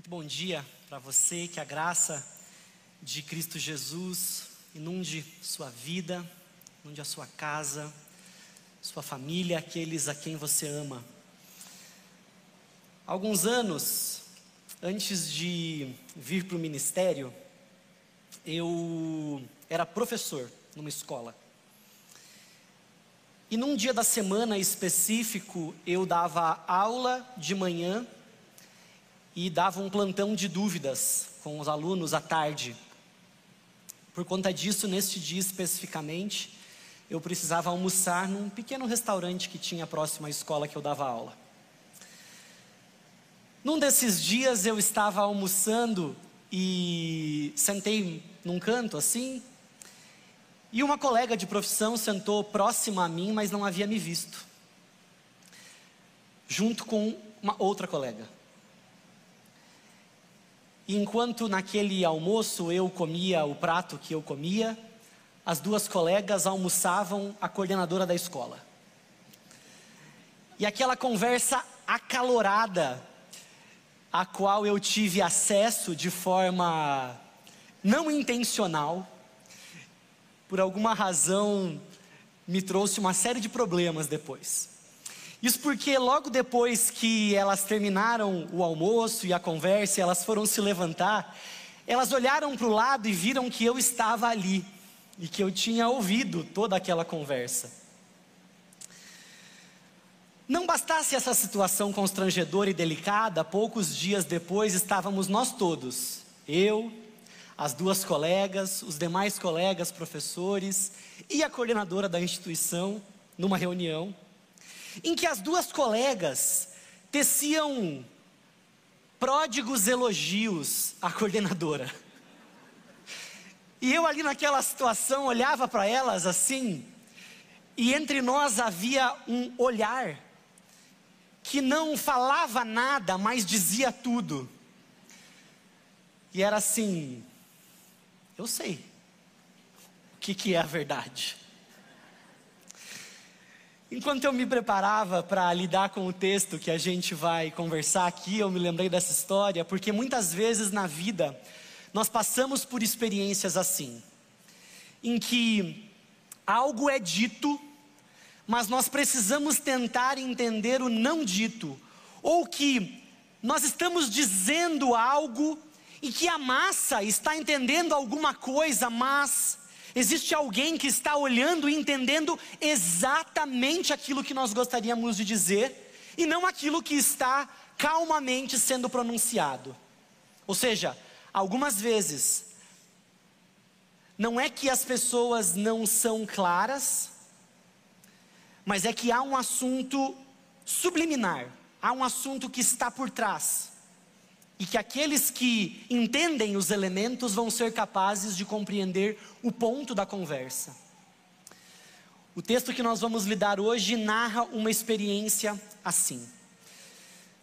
Muito bom dia para você, que a graça de Cristo Jesus inunde sua vida, inunde a sua casa, sua família, aqueles a quem você ama. Alguns anos antes de vir para o ministério, eu era professor numa escola. E num dia da semana específico, eu dava aula de manhã e dava um plantão de dúvidas com os alunos à tarde. Por conta disso, neste dia especificamente, eu precisava almoçar num pequeno restaurante que tinha próximo à escola que eu dava aula. Num desses dias eu estava almoçando e sentei num canto assim, e uma colega de profissão sentou próxima a mim, mas não havia me visto, junto com uma outra colega. Enquanto naquele almoço eu comia o prato que eu comia, as duas colegas almoçavam a coordenadora da escola. E aquela conversa acalorada, a qual eu tive acesso de forma não intencional, por alguma razão me trouxe uma série de problemas depois. Isso porque logo depois que elas terminaram o almoço e a conversa, elas foram se levantar, elas olharam para o lado e viram que eu estava ali e que eu tinha ouvido toda aquela conversa. Não bastasse essa situação constrangedora e delicada, poucos dias depois estávamos nós todos, eu, as duas colegas, os demais colegas, professores e a coordenadora da instituição, numa reunião em que as duas colegas teciam pródigos elogios à coordenadora. E eu ali naquela situação olhava para elas assim, e entre nós havia um olhar que não falava nada, mas dizia tudo. E era assim: eu sei o que, que é a verdade. Enquanto eu me preparava para lidar com o texto que a gente vai conversar aqui, eu me lembrei dessa história, porque muitas vezes na vida nós passamos por experiências assim, em que algo é dito, mas nós precisamos tentar entender o não dito, ou que nós estamos dizendo algo e que a massa está entendendo alguma coisa, mas Existe alguém que está olhando e entendendo exatamente aquilo que nós gostaríamos de dizer e não aquilo que está calmamente sendo pronunciado. Ou seja, algumas vezes, não é que as pessoas não são claras, mas é que há um assunto subliminar, há um assunto que está por trás e que aqueles que entendem os elementos vão ser capazes de compreender o ponto da conversa. O texto que nós vamos lidar hoje narra uma experiência assim.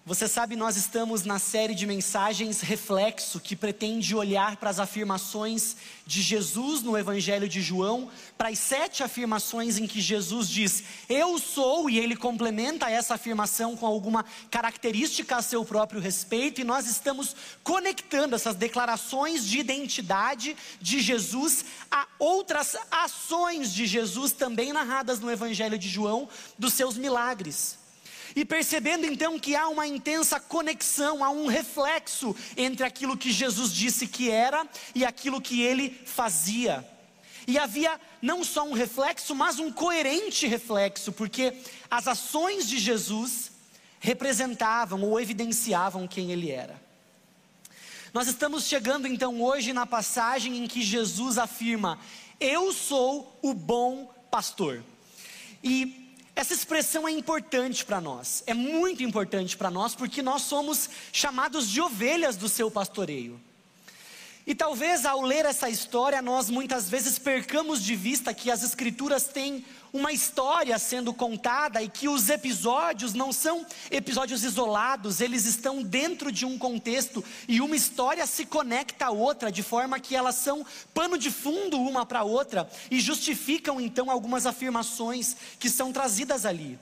Você sabe, nós estamos na série de mensagens Reflexo, que pretende olhar para as afirmações de Jesus no Evangelho de João, para as sete afirmações em que Jesus diz, Eu sou, e ele complementa essa afirmação com alguma característica a seu próprio respeito, e nós estamos conectando essas declarações de identidade de Jesus a outras ações de Jesus também narradas no Evangelho de João, dos seus milagres. E percebendo então que há uma intensa conexão, há um reflexo entre aquilo que Jesus disse que era e aquilo que ele fazia. E havia não só um reflexo, mas um coerente reflexo, porque as ações de Jesus representavam ou evidenciavam quem ele era. Nós estamos chegando então hoje na passagem em que Jesus afirma: Eu sou o bom pastor. E essa expressão é importante para nós, é muito importante para nós, porque nós somos chamados de ovelhas do seu pastoreio. E talvez ao ler essa história, nós muitas vezes percamos de vista que as Escrituras têm uma história sendo contada e que os episódios não são episódios isolados, eles estão dentro de um contexto e uma história se conecta à outra, de forma que elas são pano de fundo uma para a outra e justificam então algumas afirmações que são trazidas ali.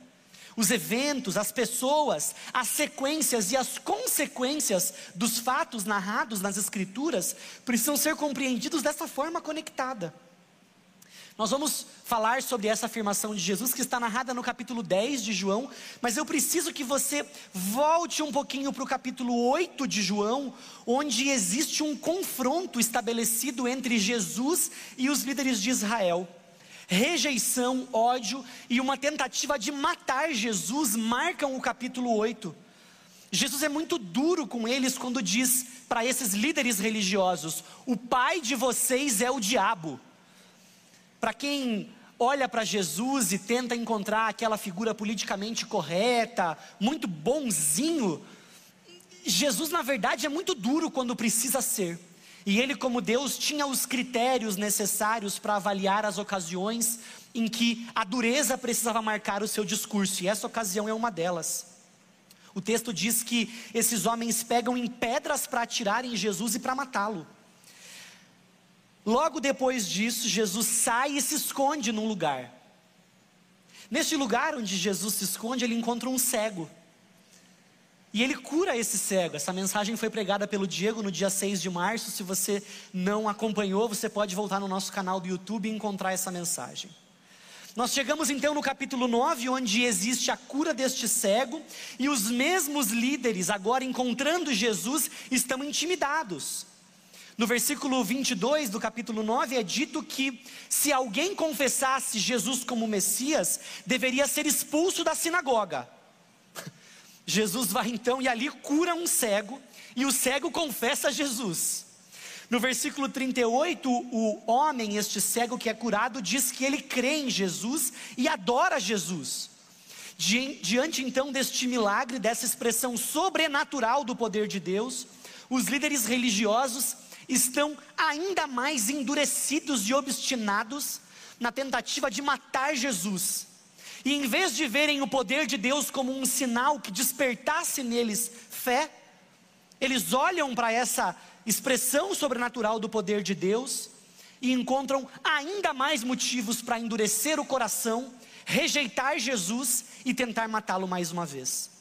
Os eventos, as pessoas, as sequências e as consequências dos fatos narrados nas Escrituras precisam ser compreendidos dessa forma conectada. Nós vamos falar sobre essa afirmação de Jesus que está narrada no capítulo 10 de João, mas eu preciso que você volte um pouquinho para o capítulo 8 de João, onde existe um confronto estabelecido entre Jesus e os líderes de Israel. Rejeição, ódio e uma tentativa de matar Jesus marcam o capítulo 8. Jesus é muito duro com eles quando diz para esses líderes religiosos: O pai de vocês é o diabo. Para quem olha para Jesus e tenta encontrar aquela figura politicamente correta, muito bonzinho, Jesus na verdade é muito duro quando precisa ser. E ele, como Deus, tinha os critérios necessários para avaliar as ocasiões em que a dureza precisava marcar o seu discurso, e essa ocasião é uma delas. O texto diz que esses homens pegam em pedras para atirar em Jesus e para matá-lo. Logo depois disso, Jesus sai e se esconde num lugar. Neste lugar onde Jesus se esconde, ele encontra um cego. E ele cura esse cego. Essa mensagem foi pregada pelo Diego no dia 6 de março. Se você não acompanhou, você pode voltar no nosso canal do YouTube e encontrar essa mensagem. Nós chegamos então no capítulo 9, onde existe a cura deste cego, e os mesmos líderes, agora encontrando Jesus, estão intimidados. No versículo 22 do capítulo 9 é dito que se alguém confessasse Jesus como Messias, deveria ser expulso da sinagoga. Jesus vai então e ali cura um cego, e o cego confessa Jesus. No versículo 38, o homem, este cego que é curado, diz que ele crê em Jesus e adora Jesus. Diante então deste milagre, dessa expressão sobrenatural do poder de Deus, os líderes religiosos estão ainda mais endurecidos e obstinados na tentativa de matar Jesus. E em vez de verem o poder de Deus como um sinal que despertasse neles fé, eles olham para essa expressão sobrenatural do poder de Deus e encontram ainda mais motivos para endurecer o coração, rejeitar Jesus e tentar matá-lo mais uma vez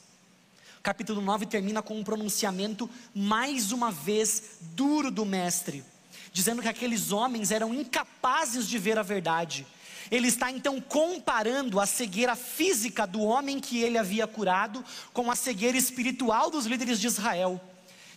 capítulo 9 termina com um pronunciamento, mais uma vez, duro do Mestre, dizendo que aqueles homens eram incapazes de ver a verdade. Ele está então comparando a cegueira física do homem que ele havia curado com a cegueira espiritual dos líderes de Israel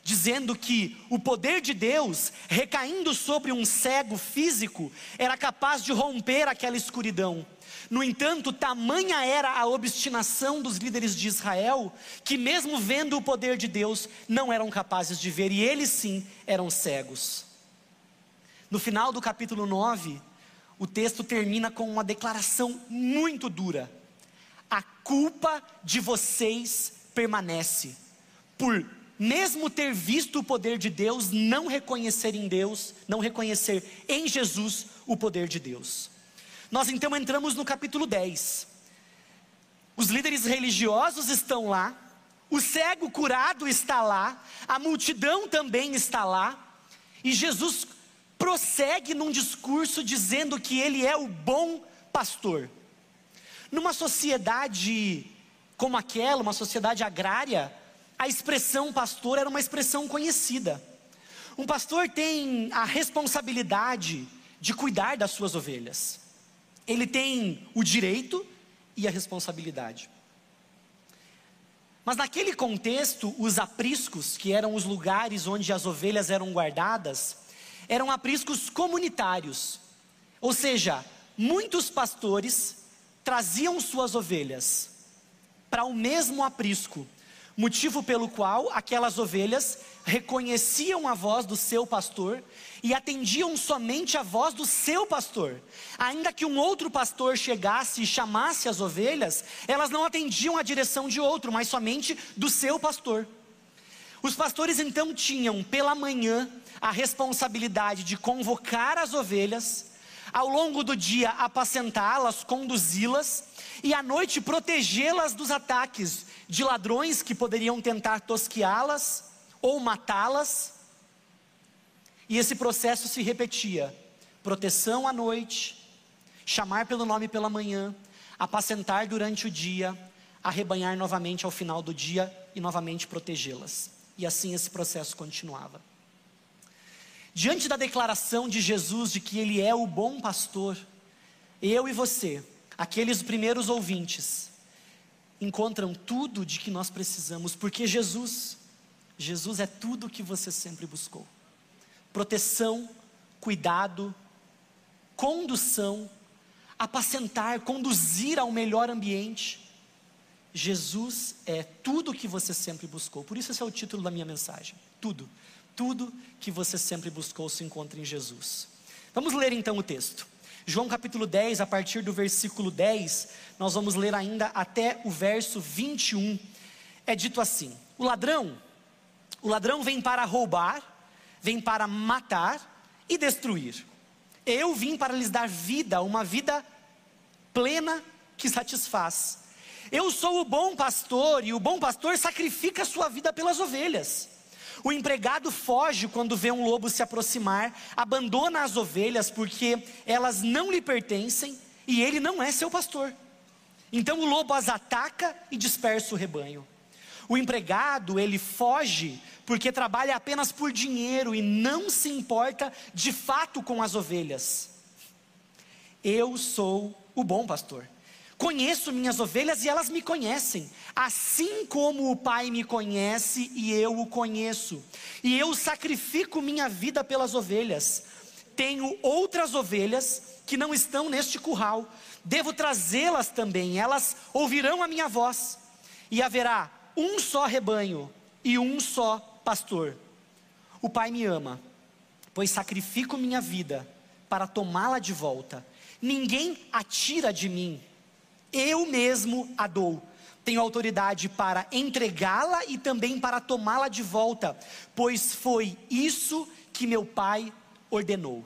dizendo que o poder de Deus, recaindo sobre um cego físico, era capaz de romper aquela escuridão. No entanto, tamanha era a obstinação dos líderes de Israel, que mesmo vendo o poder de Deus, não eram capazes de ver, e eles sim eram cegos. No final do capítulo 9, o texto termina com uma declaração muito dura: A culpa de vocês permanece, por mesmo ter visto o poder de Deus, não reconhecer em Deus, não reconhecer em Jesus o poder de Deus. Nós então entramos no capítulo 10. Os líderes religiosos estão lá, o cego curado está lá, a multidão também está lá, e Jesus prossegue num discurso dizendo que ele é o bom pastor. Numa sociedade como aquela, uma sociedade agrária, a expressão pastor era uma expressão conhecida. Um pastor tem a responsabilidade de cuidar das suas ovelhas ele tem o direito e a responsabilidade. Mas naquele contexto, os apriscos, que eram os lugares onde as ovelhas eram guardadas, eram apriscos comunitários. Ou seja, muitos pastores traziam suas ovelhas para o mesmo aprisco, motivo pelo qual aquelas ovelhas reconheciam a voz do seu pastor e atendiam somente a voz do seu pastor. Ainda que um outro pastor chegasse e chamasse as ovelhas, elas não atendiam a direção de outro, mas somente do seu pastor. Os pastores então tinham pela manhã a responsabilidade de convocar as ovelhas, ao longo do dia apacentá-las, conduzi-las e à noite protegê-las dos ataques de ladrões que poderiam tentar tosqueá-las ou matá-las e esse processo se repetia: proteção à noite, chamar pelo nome pela manhã, apacentar durante o dia, arrebanhar novamente ao final do dia e novamente protegê-las. E assim esse processo continuava. Diante da declaração de Jesus de que Ele é o bom pastor, eu e você, aqueles primeiros ouvintes, encontram tudo de que nós precisamos, porque Jesus, Jesus é tudo o que você sempre buscou: proteção, cuidado, condução, apacentar, conduzir ao melhor ambiente. Jesus é tudo o que você sempre buscou. Por isso esse é o título da minha mensagem. Tudo, tudo que você sempre buscou se encontra em Jesus. Vamos ler então o texto. João capítulo 10, a partir do versículo 10, nós vamos ler ainda até o verso 21. É dito assim: O ladrão, o ladrão vem para roubar, vem para matar e destruir. Eu vim para lhes dar vida, uma vida plena que satisfaz. Eu sou o bom pastor e o bom pastor sacrifica a sua vida pelas ovelhas. O empregado foge quando vê um lobo se aproximar, abandona as ovelhas porque elas não lhe pertencem e ele não é seu pastor. Então o lobo as ataca e dispersa o rebanho. O empregado, ele foge porque trabalha apenas por dinheiro e não se importa de fato com as ovelhas. Eu sou o bom pastor. Conheço minhas ovelhas e elas me conhecem, assim como o Pai me conhece e eu o conheço. E eu sacrifico minha vida pelas ovelhas. Tenho outras ovelhas que não estão neste curral. Devo trazê-las também, elas ouvirão a minha voz. E haverá um só rebanho e um só pastor. O Pai me ama, pois sacrifico minha vida para tomá-la de volta. Ninguém atira de mim eu mesmo a dou. Tenho autoridade para entregá-la e também para tomá-la de volta, pois foi isso que meu Pai ordenou.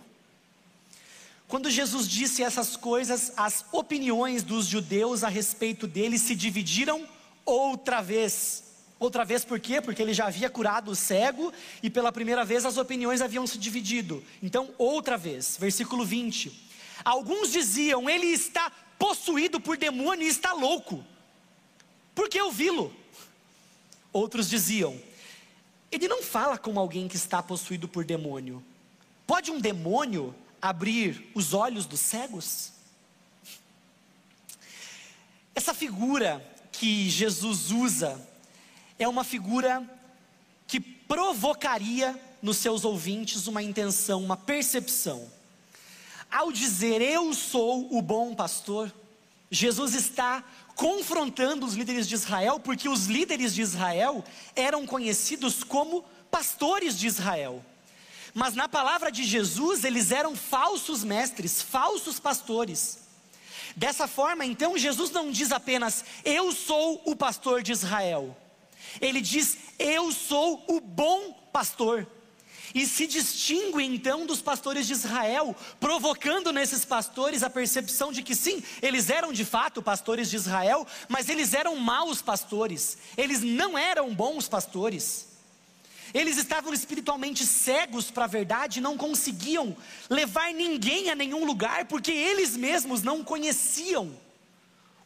Quando Jesus disse essas coisas, as opiniões dos judeus a respeito dele se dividiram outra vez. Outra vez por quê? Porque ele já havia curado o cego e pela primeira vez as opiniões haviam se dividido. Então, outra vez, versículo 20. Alguns diziam: Ele está possuído por demônio e está louco. Por que ouvi-lo? Outros diziam: Ele não fala como alguém que está possuído por demônio. Pode um demônio abrir os olhos dos cegos? Essa figura que Jesus usa é uma figura que provocaria nos seus ouvintes uma intenção, uma percepção ao dizer eu sou o bom pastor, Jesus está confrontando os líderes de Israel, porque os líderes de Israel eram conhecidos como pastores de Israel. Mas na palavra de Jesus, eles eram falsos mestres, falsos pastores. Dessa forma, então, Jesus não diz apenas eu sou o pastor de Israel. Ele diz eu sou o bom pastor e se distingue então dos pastores de Israel, provocando nesses pastores a percepção de que sim, eles eram de fato pastores de Israel, mas eles eram maus pastores, eles não eram bons pastores. Eles estavam espiritualmente cegos para a verdade, não conseguiam levar ninguém a nenhum lugar, porque eles mesmos não conheciam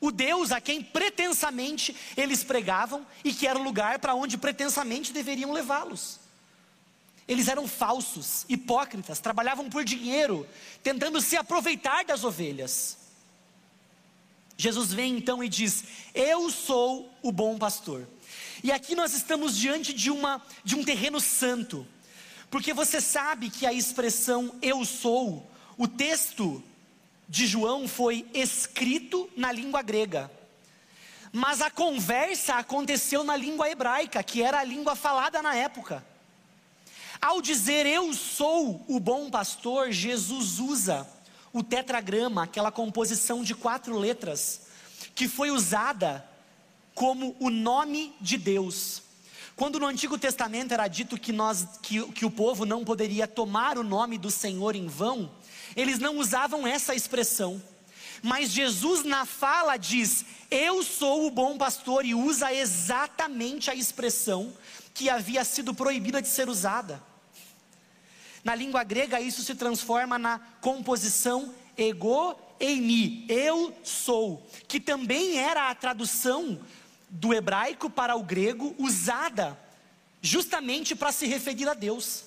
o Deus a quem pretensamente eles pregavam e que era o lugar para onde pretensamente deveriam levá-los. Eles eram falsos, hipócritas, trabalhavam por dinheiro, tentando se aproveitar das ovelhas. Jesus vem então e diz: Eu sou o bom pastor. E aqui nós estamos diante de, uma, de um terreno santo, porque você sabe que a expressão eu sou, o texto de João foi escrito na língua grega, mas a conversa aconteceu na língua hebraica, que era a língua falada na época. Ao dizer eu sou o bom pastor, Jesus usa o tetragrama, aquela composição de quatro letras, que foi usada como o nome de Deus. Quando no Antigo Testamento era dito que, nós, que, que o povo não poderia tomar o nome do Senhor em vão, eles não usavam essa expressão. Mas Jesus na fala diz: Eu sou o bom pastor, e usa exatamente a expressão que havia sido proibida de ser usada. Na língua grega, isso se transforma na composição ego eimi, eu sou, que também era a tradução do hebraico para o grego usada justamente para se referir a Deus.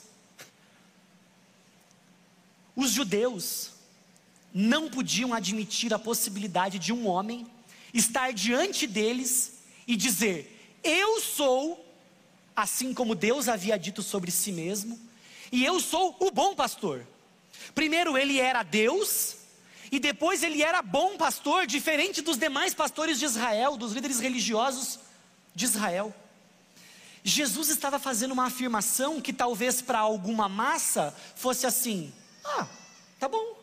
Os judeus não podiam admitir a possibilidade de um homem estar diante deles e dizer: Eu sou, assim como Deus havia dito sobre si mesmo, e eu sou o bom pastor. Primeiro ele era Deus, e depois ele era bom pastor, diferente dos demais pastores de Israel, dos líderes religiosos de Israel. Jesus estava fazendo uma afirmação que talvez para alguma massa fosse assim: ah, tá bom.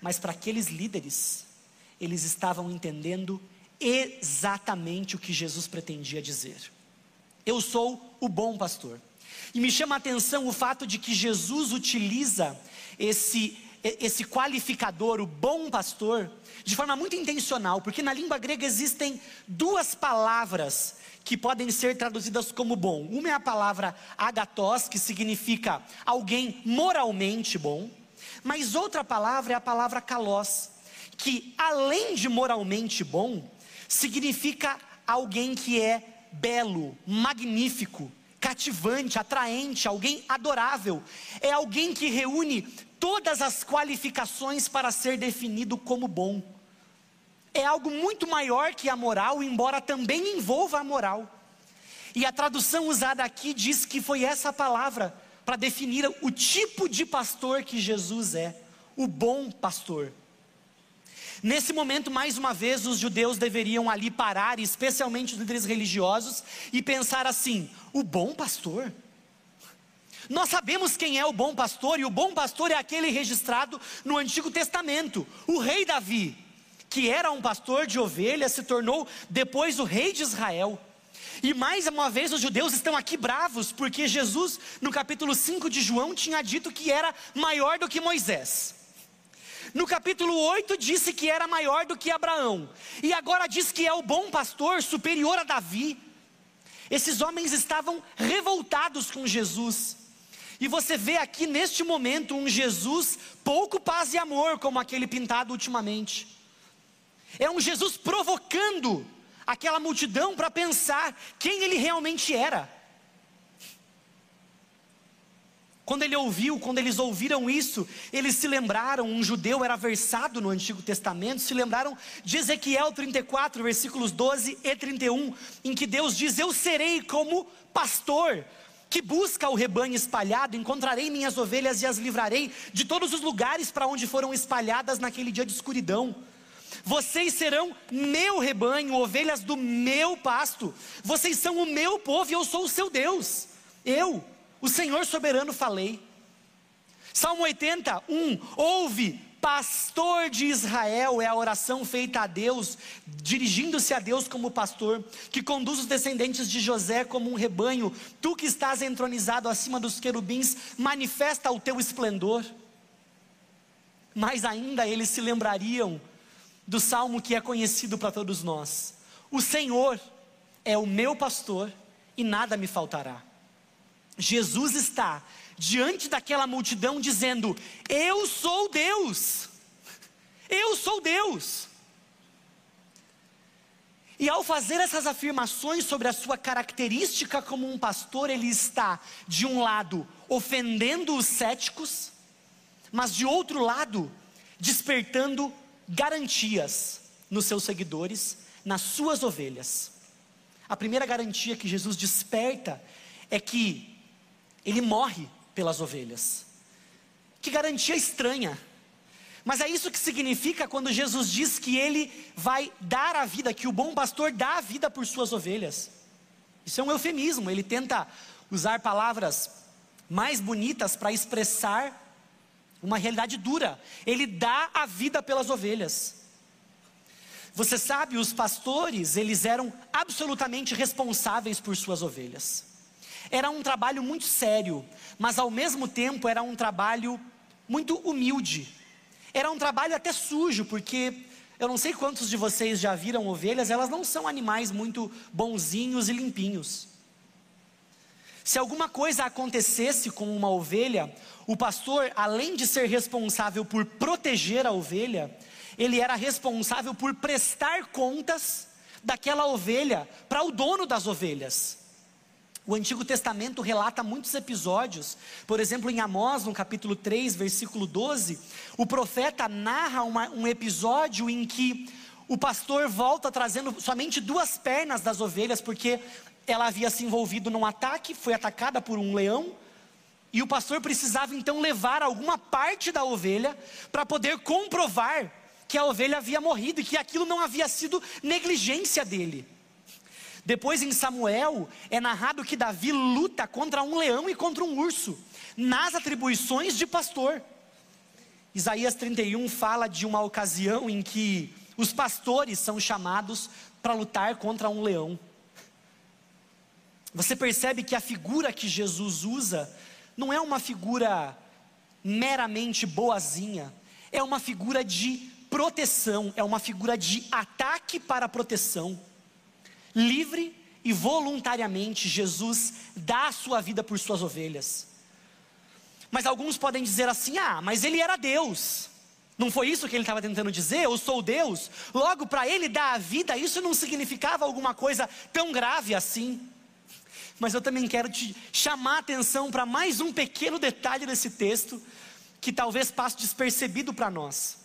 Mas para aqueles líderes, eles estavam entendendo exatamente o que Jesus pretendia dizer. Eu sou o bom pastor. E me chama a atenção o fato de que Jesus utiliza esse, esse qualificador, o bom pastor, de forma muito intencional, porque na língua grega existem duas palavras que podem ser traduzidas como bom. Uma é a palavra agatos, que significa alguém moralmente bom, mas outra palavra é a palavra kalos, que além de moralmente bom, significa alguém que é belo, magnífico, cativante, atraente, alguém adorável. É alguém que reúne todas as qualificações para ser definido como bom. É algo muito maior que a moral, embora também envolva a moral. E a tradução usada aqui diz que foi essa palavra para definir o tipo de pastor que Jesus é, o bom pastor. Nesse momento, mais uma vez, os judeus deveriam ali parar, especialmente os líderes religiosos, e pensar assim: o bom pastor? Nós sabemos quem é o bom pastor, e o bom pastor é aquele registrado no Antigo Testamento, o rei Davi, que era um pastor de ovelhas, se tornou depois o rei de Israel. E mais uma vez os judeus estão aqui bravos, porque Jesus, no capítulo 5 de João, tinha dito que era maior do que Moisés. No capítulo 8 disse que era maior do que Abraão. E agora diz que é o bom pastor, superior a Davi. Esses homens estavam revoltados com Jesus. E você vê aqui neste momento um Jesus pouco paz e amor, como aquele pintado ultimamente. É um Jesus provocando aquela multidão para pensar quem ele realmente era. Quando ele ouviu, quando eles ouviram isso, eles se lembraram, um judeu era versado no Antigo Testamento, se lembraram de Ezequiel 34, versículos 12 e 31, em que Deus diz: Eu serei como pastor que busca o rebanho espalhado, encontrarei minhas ovelhas e as livrarei de todos os lugares para onde foram espalhadas naquele dia de escuridão. Vocês serão meu rebanho, ovelhas do meu pasto. Vocês são o meu povo e eu sou o seu Deus. Eu, o Senhor soberano falei. Salmo 80, 1. Ouve, pastor de Israel, é a oração feita a Deus, dirigindo-se a Deus como pastor, que conduz os descendentes de José como um rebanho. Tu que estás entronizado acima dos querubins, manifesta o teu esplendor. Mas ainda eles se lembrariam do salmo que é conhecido para todos nós: O Senhor é o meu pastor e nada me faltará. Jesus está diante daquela multidão dizendo: Eu sou Deus, eu sou Deus. E ao fazer essas afirmações sobre a sua característica como um pastor, ele está, de um lado, ofendendo os céticos, mas de outro lado, despertando garantias nos seus seguidores, nas suas ovelhas. A primeira garantia que Jesus desperta é que ele morre pelas ovelhas. Que garantia estranha. Mas é isso que significa quando Jesus diz que ele vai dar a vida, que o bom pastor dá a vida por suas ovelhas. Isso é um eufemismo, ele tenta usar palavras mais bonitas para expressar uma realidade dura. Ele dá a vida pelas ovelhas. Você sabe, os pastores, eles eram absolutamente responsáveis por suas ovelhas. Era um trabalho muito sério, mas ao mesmo tempo era um trabalho muito humilde. Era um trabalho até sujo, porque eu não sei quantos de vocês já viram ovelhas, elas não são animais muito bonzinhos e limpinhos. Se alguma coisa acontecesse com uma ovelha, o pastor, além de ser responsável por proteger a ovelha, ele era responsável por prestar contas daquela ovelha para o dono das ovelhas. O Antigo Testamento relata muitos episódios, por exemplo, em Amós, no capítulo 3, versículo 12, o profeta narra uma, um episódio em que o pastor volta trazendo somente duas pernas das ovelhas, porque ela havia se envolvido num ataque, foi atacada por um leão, e o pastor precisava então levar alguma parte da ovelha para poder comprovar que a ovelha havia morrido e que aquilo não havia sido negligência dele. Depois em Samuel é narrado que Davi luta contra um leão e contra um urso, nas atribuições de pastor. Isaías 31 fala de uma ocasião em que os pastores são chamados para lutar contra um leão. Você percebe que a figura que Jesus usa não é uma figura meramente boazinha, é uma figura de proteção, é uma figura de ataque para proteção. Livre e voluntariamente, Jesus dá a sua vida por suas ovelhas. Mas alguns podem dizer assim: ah, mas ele era Deus. Não foi isso que ele estava tentando dizer? Eu sou Deus. Logo, para ele dar a vida, isso não significava alguma coisa tão grave assim. Mas eu também quero te chamar a atenção para mais um pequeno detalhe desse texto, que talvez passe despercebido para nós.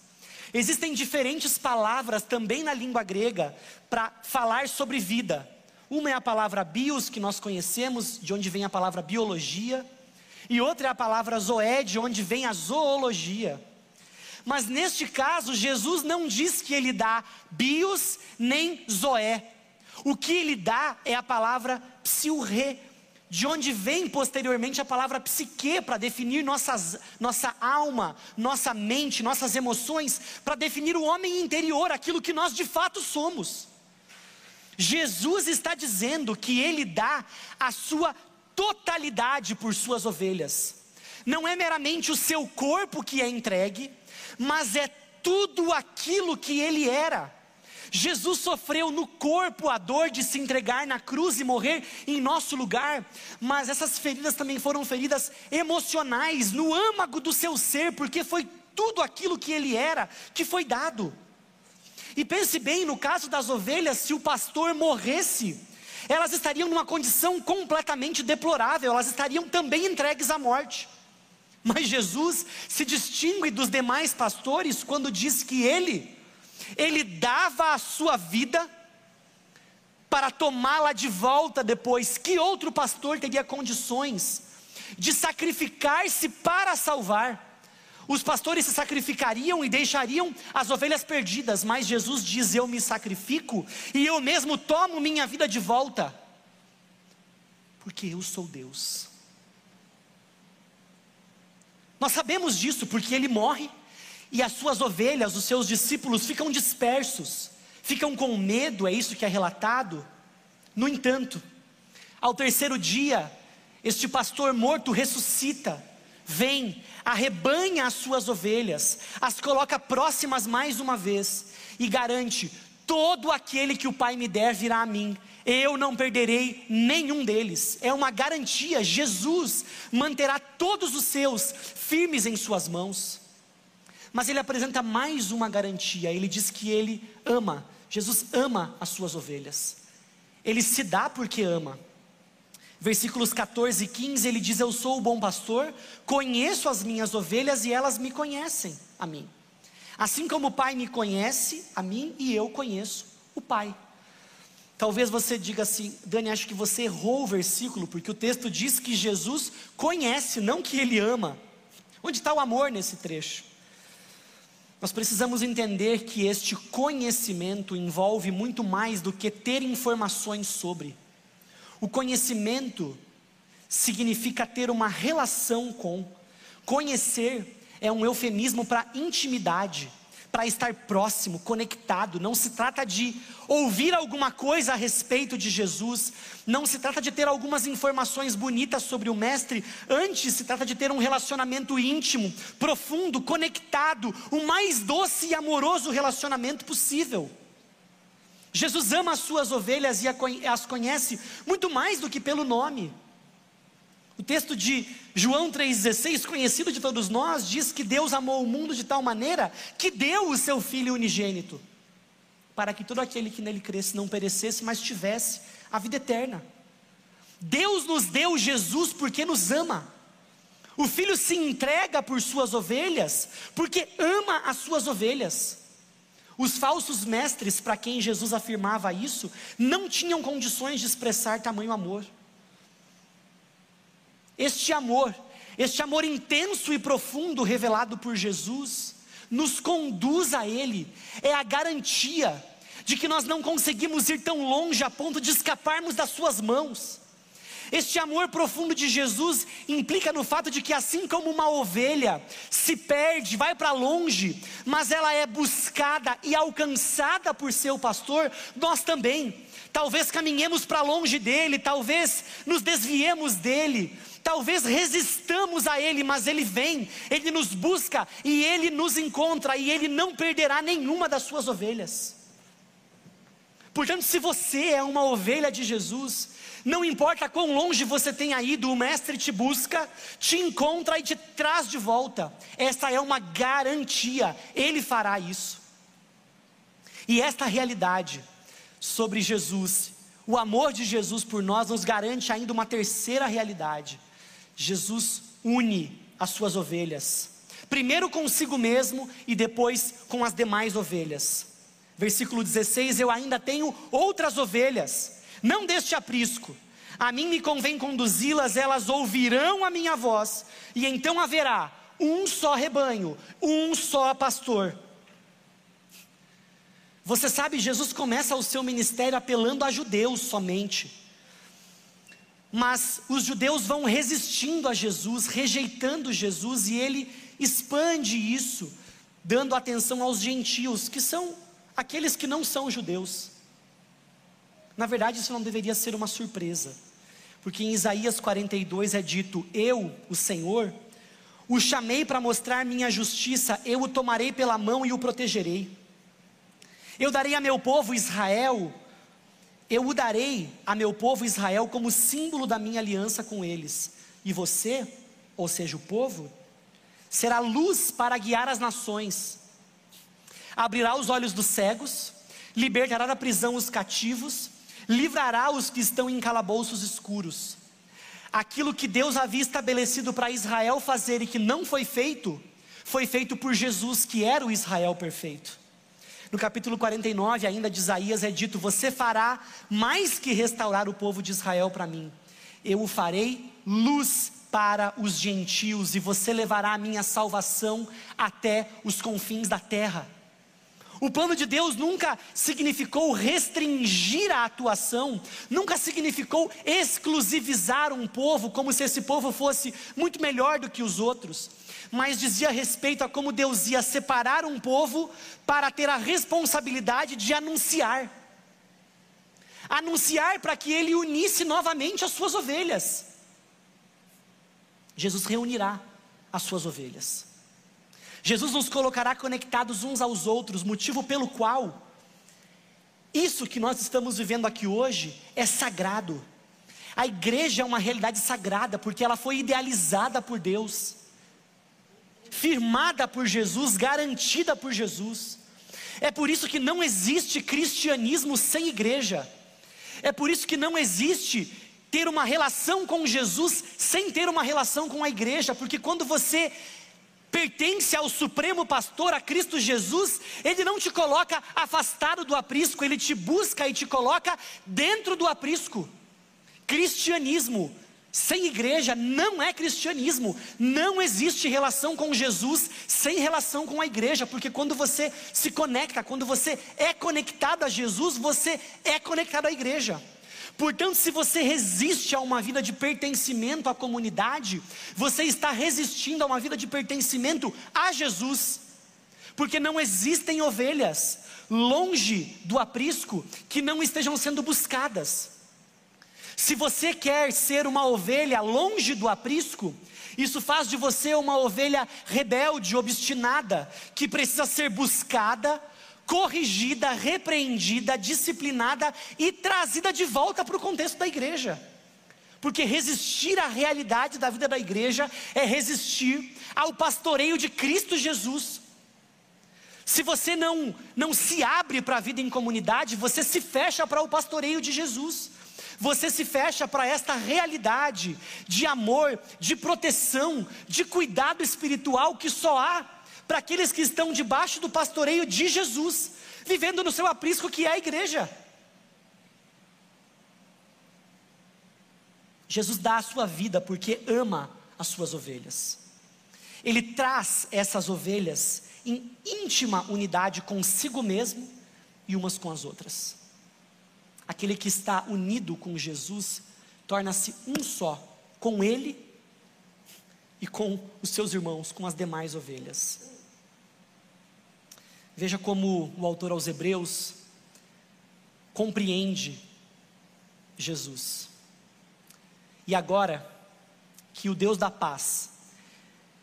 Existem diferentes palavras também na língua grega para falar sobre vida. Uma é a palavra bios, que nós conhecemos, de onde vem a palavra biologia, e outra é a palavra zoé, de onde vem a zoologia. Mas neste caso, Jesus não diz que ele dá bios nem zoé. O que ele dá é a palavra psiurre, de onde vem posteriormente a palavra psique, para definir nossas, nossa alma, nossa mente, nossas emoções, para definir o homem interior, aquilo que nós de fato somos. Jesus está dizendo que Ele dá a sua totalidade por suas ovelhas, não é meramente o seu corpo que é entregue, mas é tudo aquilo que Ele era. Jesus sofreu no corpo a dor de se entregar na cruz e morrer em nosso lugar, mas essas feridas também foram feridas emocionais, no âmago do seu ser, porque foi tudo aquilo que ele era que foi dado. E pense bem, no caso das ovelhas, se o pastor morresse, elas estariam numa condição completamente deplorável, elas estariam também entregues à morte. Mas Jesus se distingue dos demais pastores quando diz que ele ele dava a sua vida para tomá-la de volta depois. Que outro pastor teria condições de sacrificar-se para salvar? Os pastores se sacrificariam e deixariam as ovelhas perdidas, mas Jesus diz: Eu me sacrifico e eu mesmo tomo minha vida de volta, porque eu sou Deus. Nós sabemos disso porque Ele morre e as suas ovelhas, os seus discípulos, ficam dispersos, ficam com medo, é isso que é relatado. No entanto, ao terceiro dia, este pastor morto ressuscita, vem, arrebanha as suas ovelhas, as coloca próximas mais uma vez e garante: todo aquele que o Pai me der virá a mim, eu não perderei nenhum deles. É uma garantia, Jesus manterá todos os seus firmes em Suas mãos. Mas ele apresenta mais uma garantia. Ele diz que ele ama. Jesus ama as suas ovelhas. Ele se dá porque ama. Versículos 14 e 15 ele diz: Eu sou o bom pastor, conheço as minhas ovelhas e elas me conhecem a mim. Assim como o Pai me conhece a mim e eu conheço o Pai. Talvez você diga assim, Dani, acho que você errou o versículo, porque o texto diz que Jesus conhece, não que ele ama. Onde está o amor nesse trecho? Nós precisamos entender que este conhecimento envolve muito mais do que ter informações sobre. O conhecimento significa ter uma relação com. Conhecer é um eufemismo para intimidade para estar próximo, conectado. Não se trata de ouvir alguma coisa a respeito de Jesus, não se trata de ter algumas informações bonitas sobre o Mestre, antes se trata de ter um relacionamento íntimo, profundo, conectado, o mais doce e amoroso relacionamento possível. Jesus ama as suas ovelhas e as conhece muito mais do que pelo nome. Texto de João 3,16, conhecido de todos nós, diz que Deus amou o mundo de tal maneira que deu o seu Filho unigênito, para que todo aquele que nele cresce não perecesse, mas tivesse a vida eterna. Deus nos deu Jesus porque nos ama. O filho se entrega por suas ovelhas, porque ama as suas ovelhas. Os falsos mestres, para quem Jesus afirmava isso, não tinham condições de expressar tamanho amor. Este amor, este amor intenso e profundo revelado por Jesus, nos conduz a Ele, é a garantia de que nós não conseguimos ir tão longe a ponto de escaparmos das Suas mãos. Este amor profundo de Jesus implica no fato de que, assim como uma ovelha se perde, vai para longe, mas ela é buscada e alcançada por seu pastor, nós também. Talvez caminhemos para longe dele, talvez nos desviemos dele, talvez resistamos a ele, mas ele vem, ele nos busca e ele nos encontra, e ele não perderá nenhuma das suas ovelhas. Portanto, se você é uma ovelha de Jesus, não importa quão longe você tenha ido, o Mestre te busca, te encontra e te traz de volta. Essa é uma garantia, Ele fará isso. E esta realidade sobre Jesus, o amor de Jesus por nós, nos garante ainda uma terceira realidade. Jesus une as suas ovelhas, primeiro consigo mesmo e depois com as demais ovelhas. Versículo 16: Eu ainda tenho outras ovelhas não deste aprisco. A mim me convém conduzi-las, elas ouvirão a minha voz, e então haverá um só rebanho, um só pastor. Você sabe, Jesus começa o seu ministério apelando a judeus somente. Mas os judeus vão resistindo a Jesus, rejeitando Jesus, e ele expande isso, dando atenção aos gentios, que são aqueles que não são judeus. Na verdade, isso não deveria ser uma surpresa, porque em Isaías 42 é dito: Eu, o Senhor, o chamei para mostrar minha justiça, eu o tomarei pela mão e o protegerei. Eu darei a meu povo Israel, eu o darei a meu povo Israel como símbolo da minha aliança com eles. E você, ou seja, o povo, será luz para guiar as nações, abrirá os olhos dos cegos, libertará da prisão os cativos, livrará os que estão em calabouços escuros. Aquilo que Deus havia estabelecido para Israel fazer e que não foi feito, foi feito por Jesus, que era o Israel perfeito. No capítulo 49, ainda de Isaías, é dito: Você fará mais que restaurar o povo de Israel para mim, eu o farei luz para os gentios, e você levará a minha salvação até os confins da terra. O plano de Deus nunca significou restringir a atuação, nunca significou exclusivizar um povo, como se esse povo fosse muito melhor do que os outros, mas dizia respeito a como Deus ia separar um povo para ter a responsabilidade de anunciar. Anunciar para que ele unisse novamente as suas ovelhas. Jesus reunirá as suas ovelhas. Jesus nos colocará conectados uns aos outros, motivo pelo qual isso que nós estamos vivendo aqui hoje é sagrado. A igreja é uma realidade sagrada porque ela foi idealizada por Deus, firmada por Jesus, garantida por Jesus. É por isso que não existe cristianismo sem igreja. É por isso que não existe ter uma relação com Jesus sem ter uma relação com a igreja, porque quando você pertence ao Supremo Pastor, a Cristo Jesus, Ele não te coloca afastado do aprisco, Ele te busca e te coloca dentro do aprisco. Cristianismo sem igreja não é cristianismo, não existe relação com Jesus sem relação com a igreja, porque quando você se conecta, quando você é conectado a Jesus, você é conectado à igreja. Portanto, se você resiste a uma vida de pertencimento à comunidade, você está resistindo a uma vida de pertencimento a Jesus, porque não existem ovelhas longe do aprisco que não estejam sendo buscadas. Se você quer ser uma ovelha longe do aprisco, isso faz de você uma ovelha rebelde, obstinada, que precisa ser buscada, corrigida, repreendida, disciplinada e trazida de volta para o contexto da igreja. porque resistir à realidade da vida da igreja é resistir ao pastoreio de Cristo Jesus. Se você não, não se abre para a vida em comunidade, você se fecha para o pastoreio de Jesus. Você se fecha para esta realidade de amor, de proteção, de cuidado espiritual que só há para aqueles que estão debaixo do pastoreio de Jesus, vivendo no seu aprisco que é a igreja. Jesus dá a sua vida porque ama as suas ovelhas. Ele traz essas ovelhas em íntima unidade consigo mesmo e umas com as outras. Aquele que está unido com Jesus torna-se um só com ele e com os seus irmãos, com as demais ovelhas. Veja como o autor aos Hebreus compreende Jesus. E agora que o Deus da paz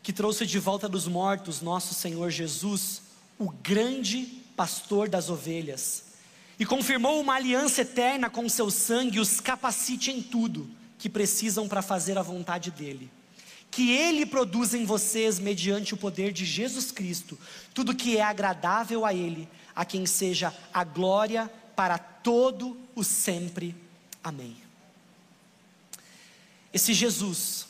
que trouxe de volta dos mortos nosso Senhor Jesus, o grande pastor das ovelhas, e confirmou uma aliança eterna com seu sangue, os capacite em tudo que precisam para fazer a vontade dele. Que ele produza em vocês, mediante o poder de Jesus Cristo, tudo que é agradável a ele, a quem seja a glória para todo o sempre. Amém. Esse Jesus,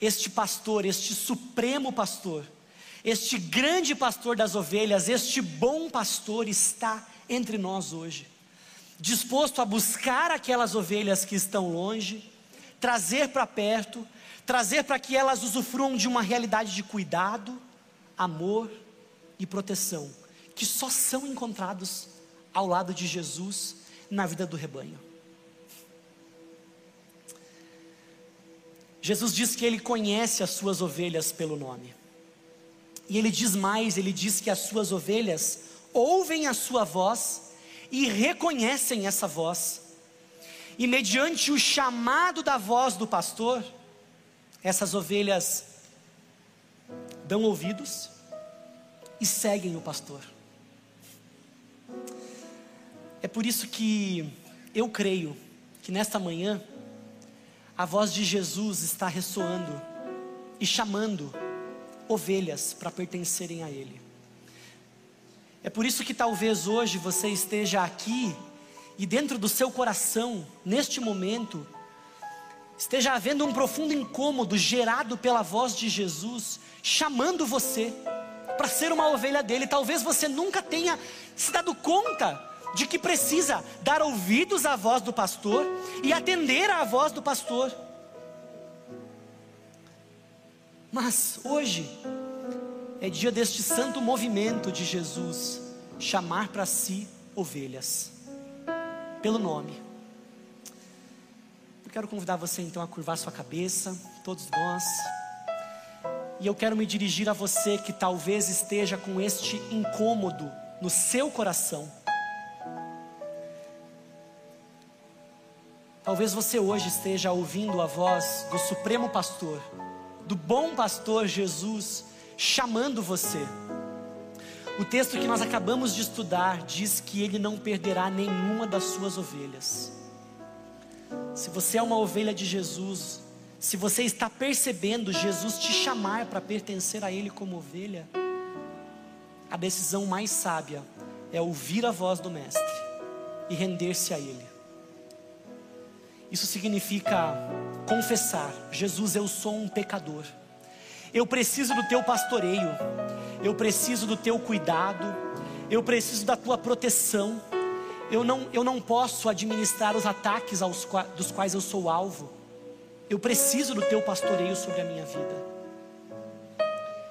este pastor, este supremo pastor, este grande pastor das ovelhas, este bom pastor está entre nós hoje, disposto a buscar aquelas ovelhas que estão longe, trazer para perto, trazer para que elas usufruam de uma realidade de cuidado, amor e proteção, que só são encontrados ao lado de Jesus na vida do rebanho. Jesus diz que ele conhece as suas ovelhas pelo nome. E ele diz mais: ele diz que as suas ovelhas ouvem a sua voz e reconhecem essa voz. E mediante o chamado da voz do pastor, essas ovelhas dão ouvidos e seguem o pastor. É por isso que eu creio que nesta manhã a voz de Jesus está ressoando e chamando ovelhas para pertencerem a Ele. É por isso que talvez hoje você esteja aqui e dentro do seu coração, neste momento, esteja havendo um profundo incômodo gerado pela voz de Jesus, chamando você para ser uma ovelha dele. Talvez você nunca tenha se dado conta de que precisa dar ouvidos à voz do pastor e atender à voz do pastor. Mas hoje é dia deste santo movimento de Jesus chamar para si ovelhas, pelo nome. Quero convidar você então a curvar sua cabeça, todos nós. E eu quero me dirigir a você que talvez esteja com este incômodo no seu coração Talvez você hoje esteja ouvindo a voz do Supremo Pastor, do bom pastor Jesus, chamando você. O texto que nós acabamos de estudar diz que ele não perderá nenhuma das suas ovelhas. Se você é uma ovelha de Jesus, se você está percebendo Jesus te chamar para pertencer a Ele como ovelha, a decisão mais sábia é ouvir a voz do Mestre e render-se a Ele. Isso significa confessar: Jesus, eu sou um pecador. Eu preciso do teu pastoreio. Eu preciso do teu cuidado. Eu preciso da tua proteção. Eu não, eu não posso administrar os ataques aos, dos quais eu sou alvo. Eu preciso do teu pastoreio sobre a minha vida.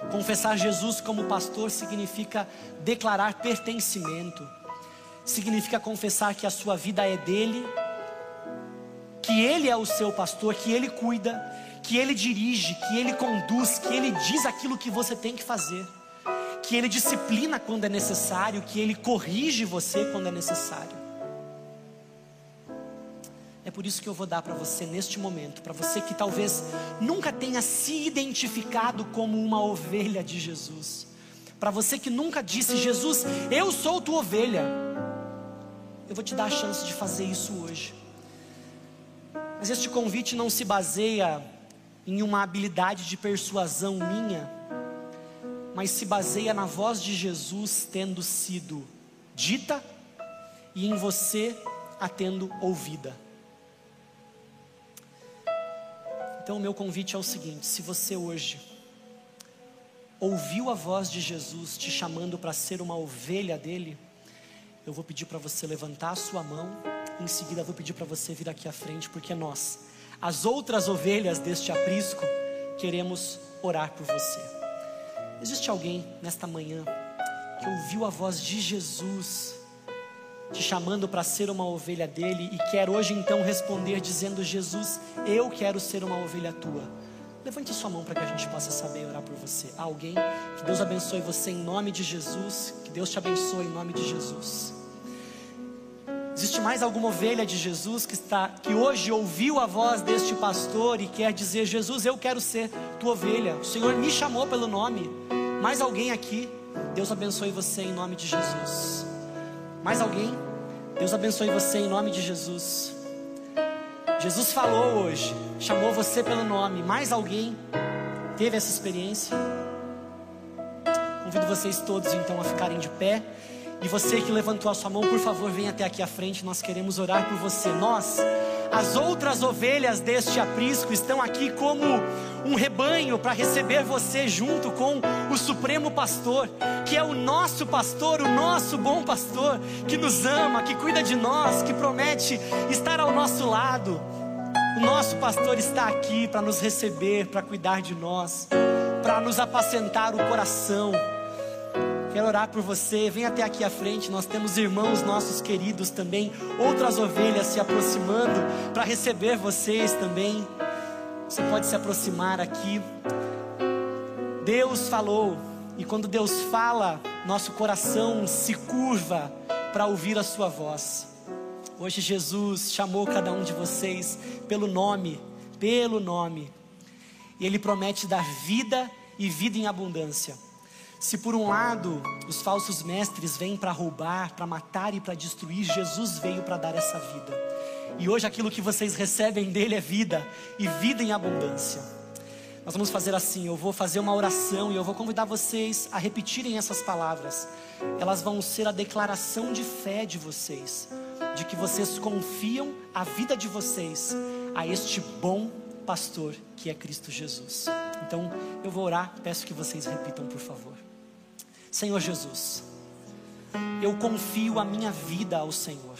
Confessar Jesus como pastor significa declarar pertencimento, significa confessar que a sua vida é dele que Ele é o seu pastor, que Ele cuida, que Ele dirige, que Ele conduz, que Ele diz aquilo que você tem que fazer, que Ele disciplina quando é necessário, que Ele corrige você quando é necessário. É por isso que eu vou dar para você neste momento, para você que talvez nunca tenha se identificado como uma ovelha de Jesus, para você que nunca disse, Jesus, eu sou tua ovelha, eu vou te dar a chance de fazer isso hoje. Mas este convite não se baseia em uma habilidade de persuasão minha, mas se baseia na voz de Jesus tendo sido dita e em você a tendo ouvida. Então, o meu convite é o seguinte: se você hoje ouviu a voz de Jesus te chamando para ser uma ovelha dele, eu vou pedir para você levantar a sua mão, em seguida vou pedir para você vir aqui à frente, porque nós, as outras ovelhas deste aprisco, queremos orar por você. Existe alguém nesta manhã que ouviu a voz de Jesus te chamando para ser uma ovelha dele e quer hoje então responder dizendo: Jesus, eu quero ser uma ovelha tua. Levante sua mão para que a gente possa saber orar por você. Alguém? Que Deus abençoe você em nome de Jesus. Que Deus te abençoe em nome de Jesus. Existe mais alguma ovelha de Jesus que está que hoje ouviu a voz deste pastor e quer dizer: Jesus, eu quero ser tua ovelha. O Senhor me chamou pelo nome. Mais alguém aqui? Deus abençoe você em nome de Jesus. Mais alguém? Deus abençoe você em nome de Jesus. Jesus falou hoje, chamou você pelo nome. Mais alguém teve essa experiência? Convido vocês todos então a ficarem de pé. E você que levantou a sua mão, por favor, venha até aqui à frente. Nós queremos orar por você. Nós, as outras ovelhas deste aprisco, estão aqui como um rebanho para receber você junto com o Supremo Pastor, que é o nosso pastor, o nosso bom pastor, que nos ama, que cuida de nós, que promete estar ao nosso lado. O nosso pastor está aqui para nos receber, para cuidar de nós, para nos apacentar o coração. Quero orar por você. Vem até aqui à frente. Nós temos irmãos nossos queridos também, outras ovelhas se aproximando para receber vocês também. Você pode se aproximar aqui. Deus falou, e quando Deus fala, nosso coração se curva para ouvir a Sua voz. Hoje Jesus chamou cada um de vocês pelo nome, pelo nome, e Ele promete dar vida e vida em abundância. Se por um lado os falsos mestres vêm para roubar, para matar e para destruir, Jesus veio para dar essa vida. E hoje aquilo que vocês recebem dele é vida e vida em abundância. Nós vamos fazer assim, eu vou fazer uma oração e eu vou convidar vocês a repetirem essas palavras. Elas vão ser a declaração de fé de vocês, de que vocês confiam a vida de vocês a este bom pastor que é Cristo Jesus. Então, eu vou orar, peço que vocês repitam, por favor. Senhor Jesus, eu confio a minha vida ao Senhor.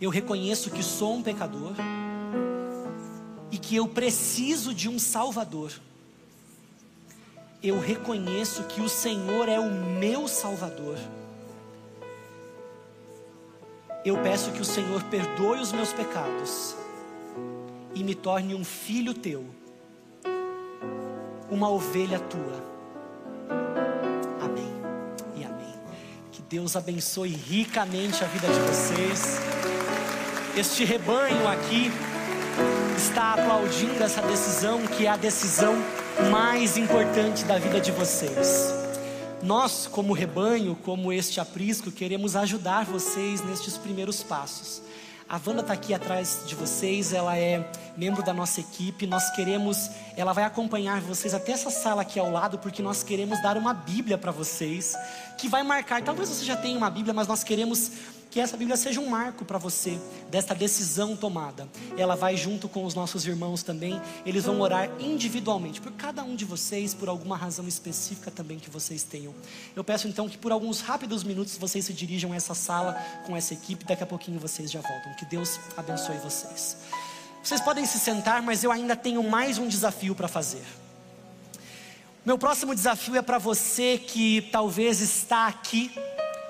Eu reconheço que sou um pecador e que eu preciso de um Salvador. Eu reconheço que o Senhor é o meu Salvador. Eu peço que o Senhor perdoe os meus pecados e me torne um filho teu, uma ovelha tua Deus abençoe ricamente a vida de vocês. Este rebanho aqui está aplaudindo essa decisão, que é a decisão mais importante da vida de vocês. Nós, como rebanho, como este aprisco, queremos ajudar vocês nestes primeiros passos. A Wanda está aqui atrás de vocês, ela é membro da nossa equipe. Nós queremos, ela vai acompanhar vocês até essa sala aqui ao lado, porque nós queremos dar uma Bíblia para vocês, que vai marcar. Talvez você já tenha uma Bíblia, mas nós queremos que essa Bíblia seja um marco para você desta decisão tomada. Ela vai junto com os nossos irmãos também, eles vão orar individualmente por cada um de vocês, por alguma razão específica também que vocês tenham. Eu peço então que por alguns rápidos minutos vocês se dirijam a essa sala com essa equipe, daqui a pouquinho vocês já voltam. Que Deus abençoe vocês. Vocês podem se sentar, mas eu ainda tenho mais um desafio para fazer. Meu próximo desafio é para você que talvez está aqui,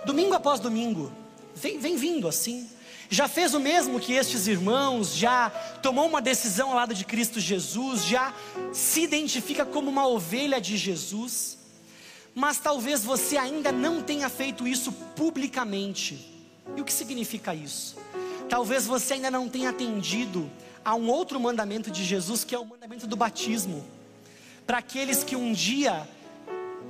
domingo após domingo, vem, vem vindo assim. Já fez o mesmo que estes irmãos, já tomou uma decisão ao lado de Cristo Jesus, já se identifica como uma ovelha de Jesus, mas talvez você ainda não tenha feito isso publicamente. E o que significa isso? Talvez você ainda não tenha atendido a um outro mandamento de Jesus, que é o mandamento do batismo. Para aqueles que um dia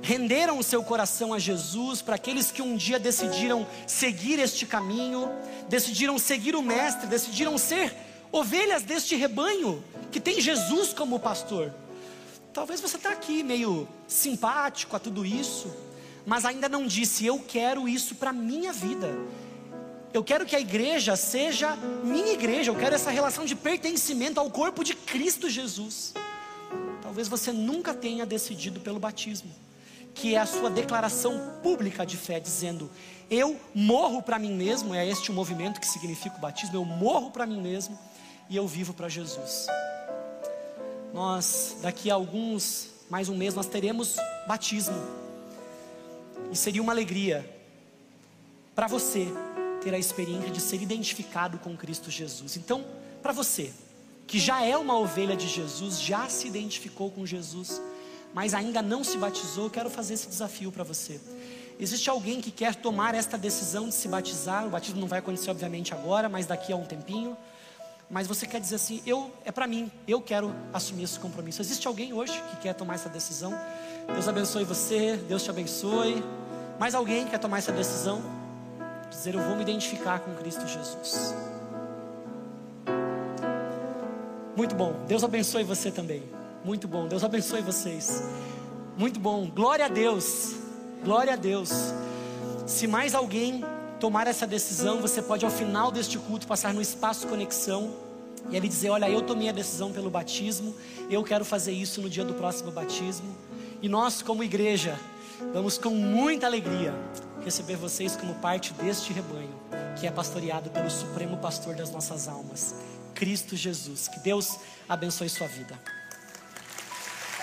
renderam o seu coração a Jesus, para aqueles que um dia decidiram seguir este caminho, decidiram seguir o Mestre, decidiram ser ovelhas deste rebanho que tem Jesus como pastor. Talvez você está aqui meio simpático a tudo isso, mas ainda não disse: Eu quero isso para minha vida. Eu quero que a igreja seja minha igreja. Eu quero essa relação de pertencimento ao corpo de Cristo Jesus. Talvez você nunca tenha decidido pelo batismo, que é a sua declaração pública de fé, dizendo: Eu morro para mim mesmo. É este o movimento que significa o batismo. Eu morro para mim mesmo e eu vivo para Jesus. Nós, daqui a alguns, mais um mês, nós teremos batismo. E seria uma alegria para você ter a experiência de ser identificado com Cristo Jesus. Então, para você, que já é uma ovelha de Jesus, já se identificou com Jesus, mas ainda não se batizou, eu quero fazer esse desafio para você. Existe alguém que quer tomar esta decisão de se batizar? O batismo não vai acontecer, obviamente, agora, mas daqui a um tempinho. Mas você quer dizer assim: eu é para mim, eu quero assumir esse compromisso. Existe alguém hoje que quer tomar essa decisão? Deus abençoe você, Deus te abençoe. Mais alguém quer tomar essa decisão? dizer: Eu vou me identificar com Cristo Jesus. Muito bom, Deus abençoe você também. Muito bom, Deus abençoe vocês. Muito bom, glória a Deus, glória a Deus. Se mais alguém tomar essa decisão, você pode ao final deste culto passar no espaço conexão e ele dizer: Olha, eu tomei a decisão pelo batismo, eu quero fazer isso no dia do próximo batismo. E nós, como igreja, vamos com muita alegria receber vocês como parte deste rebanho, que é pastoreado pelo Supremo Pastor das nossas almas, Cristo Jesus. Que Deus abençoe sua vida.